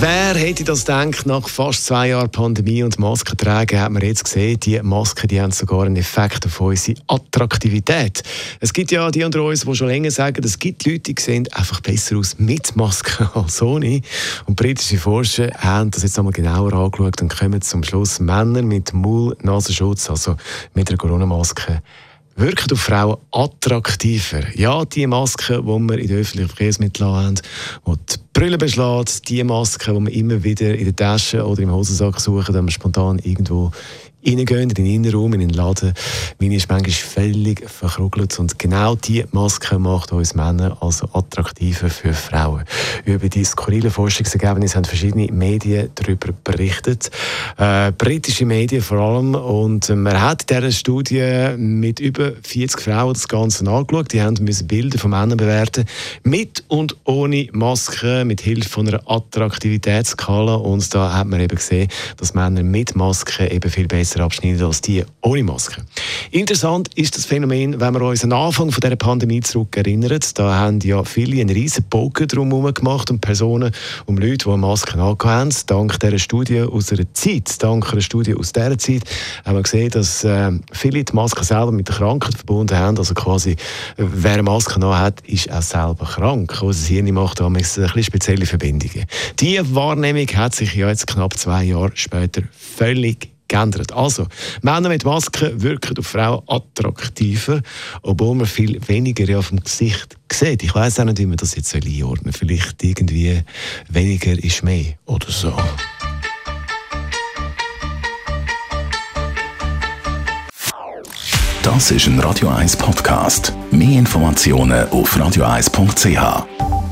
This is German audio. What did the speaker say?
Wer hätte das gedacht, nach fast zwei Jahren Pandemie und Masken tragen, hat man jetzt gesehen, die Masken die haben sogar einen Effekt auf unsere Attraktivität. Es gibt ja die unter uns, die schon länger sagen, es gibt Leute, die sehen einfach besser aus mit Maske als ohne. Und britische Forscher haben das jetzt einmal genauer angeschaut und kommen zum Schluss, Männer mit Mund-Nasenschutz, also mit einer Corona-Maske, wirken auf Frauen attraktiver. Ja, die Masken, die wir in den öffentlichen Verkehrsmitteln haben, die die Brille beschlägt, die Masken, die wir immer wieder in der Tasche oder im Hosensack suchen, wenn wir spontan irgendwo reingehen, in den Innenraum, in den Laden. Meine ist manchmal völlig verkrugelt und genau diese Maske macht uns Männer also attraktiver für Frauen. Über die skurrilen Forschungsergebnisse haben verschiedene Medien darüber berichtet. Äh, britische Medien vor allem. Und man hat in dieser Studie mit über 40 Frauen das Ganze angeschaut. Die haben müssen Bilder von Männern bewerten. Mit und ohne Maske, mit Hilfe von einer Attraktivitätsskala. Und da hat man eben gesehen, dass Männer mit Maske eben viel besser abschneiden als die ohne Maske. Interessant ist das Phänomen, wenn wir uns an den Anfang von dieser Pandemie zurück erinnern. Da haben ja viele einen riesen Bogen drumherum gemacht und Personen, um Leute, die Masken haben. Dank dieser Studie aus einer Zeit, dank einer Studie aus dieser Zeit, haben wir gesehen, dass äh, viele die Maske selber mit der Krankheit verbunden haben. Also quasi, wer Maske hat, ist auch selber krank. Also das Hirn macht da ein bisschen spezielle Verbindungen. Diese Wahrnehmung hat sich ja jetzt knapp zwei Jahre später völlig geändert. Also, Männer mit Maske wirken auf Frauen attraktiver, obwohl man viel weniger ja vom Gesicht sieht. Ich weiß auch nicht, wie man das jetzt einordnen soll. Vielleicht irgendwie weniger ist mehr oder so. Das ist ein Radio 1 Podcast. Mehr Informationen auf radio1.ch.